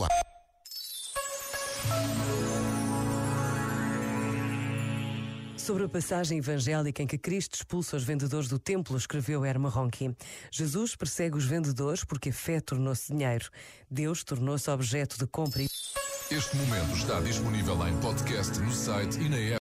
lá. Sobre a passagem evangélica em que Cristo expulsa os vendedores do templo, escreveu Herma Ronchi. Jesus persegue os vendedores porque a fé tornou-se dinheiro. Deus tornou-se objeto de compra. Este momento está disponível em podcast no site e na app.